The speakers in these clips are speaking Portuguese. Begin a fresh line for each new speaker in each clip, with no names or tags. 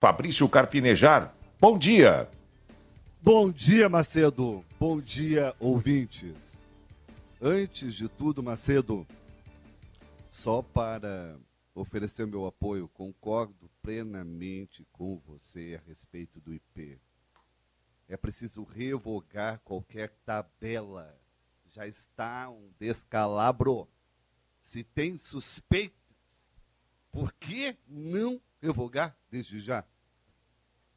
Fabrício Carpinejar. Bom dia.
Bom dia, Macedo. Bom dia, ouvintes. Antes de tudo, Macedo, só para oferecer meu apoio, concordo plenamente com você a respeito do IP. É preciso revogar qualquer tabela. Já está um descalabro. Se tem suspeitas, por que não revogar desde já?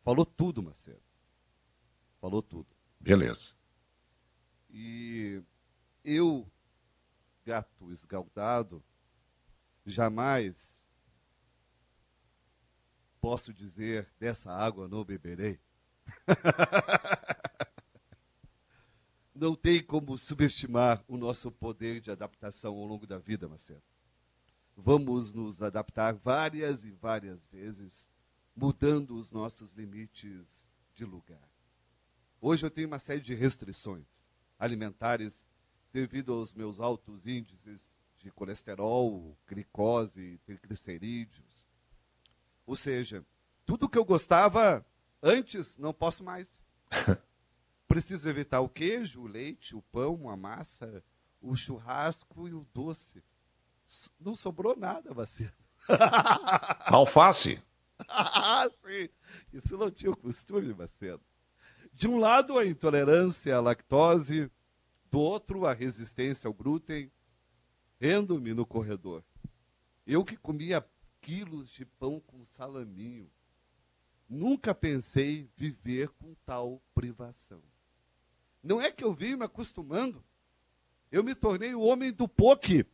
Falou tudo, Marcelo. Falou tudo.
Beleza.
E eu, gato esgaldado, jamais posso dizer dessa água não beberei. não tem como subestimar o nosso poder de adaptação ao longo da vida, Marcelo. Vamos nos adaptar várias e várias vezes, mudando os nossos limites de lugar. Hoje eu tenho uma série de restrições alimentares devido aos meus altos índices de colesterol, glicose, triglicerídeos. Ou seja, tudo que eu gostava antes, não posso mais. Preciso evitar o queijo, o leite, o pão, a massa, o churrasco e o doce. Não sobrou nada, Macedo.
Alface.
Ah, sim. Isso não tinha o costume, Macedo. De um lado, a intolerância à lactose, do outro, a resistência ao glúten. Rendo-me no corredor. Eu que comia quilos de pão com salaminho. Nunca pensei viver com tal privação. Não é que eu vim me acostumando. Eu me tornei o homem do poke.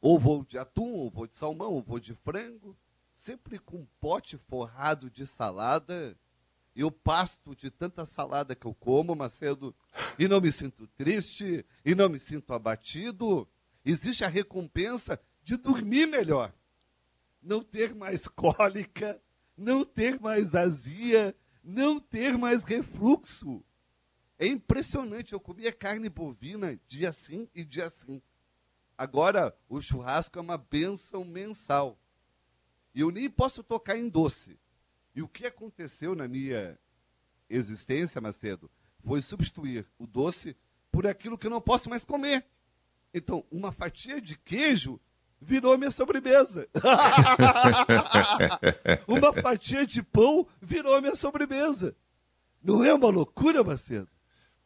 Ou vou de atum, ou vou de salmão, ou vou de frango. Sempre com um pote forrado de salada. Eu pasto de tanta salada que eu como, Macedo, e não me sinto triste, e não me sinto abatido. Existe a recompensa de dormir melhor. Não ter mais cólica, não ter mais azia, não ter mais refluxo. É impressionante, eu comia carne bovina dia sim e dia sim. Agora, o churrasco é uma benção mensal. E eu nem posso tocar em doce. E o que aconteceu na minha existência, Macedo, foi substituir o doce por aquilo que eu não posso mais comer. Então, uma fatia de queijo virou minha sobremesa. uma fatia de pão virou minha sobremesa. Não é uma loucura, Macedo?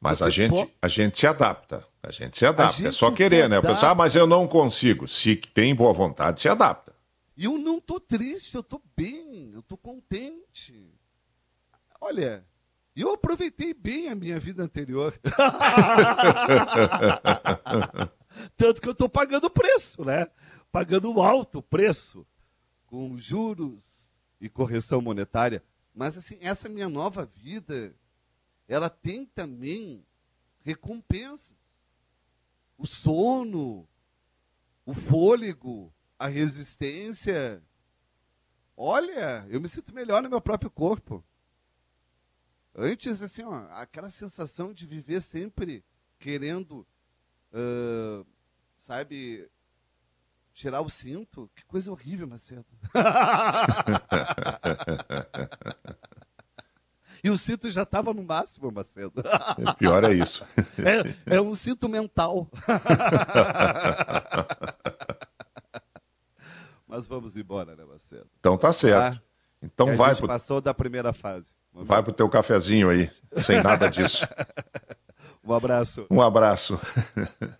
Mas a gente, pode... a gente se adapta. A gente se adapta. Gente é só querer, né? Pensar, ah, mas eu não consigo. Se tem boa vontade, se adapta.
E eu não tô triste, eu tô bem, eu tô contente. Olha, eu aproveitei bem a minha vida anterior. Tanto que eu tô pagando o preço, né? Pagando um alto preço, com juros e correção monetária. Mas assim, essa minha nova vida, ela tem também recompensas. O sono, o fôlego, a resistência. Olha, eu me sinto melhor no meu próprio corpo. Antes, assim, ó, aquela sensação de viver sempre querendo, uh, sabe, tirar o cinto. Que coisa horrível, Macedo. E o cinto já estava no máximo, Macedo.
É, pior é isso.
É, é um cinto mental. Mas vamos embora, né, Macedo?
Então tá certo. Tá? Então
a
vai.
A gente pro... passou da primeira fase.
Vamos vai pro teu cafezinho aí, sem nada disso.
um abraço.
Um abraço.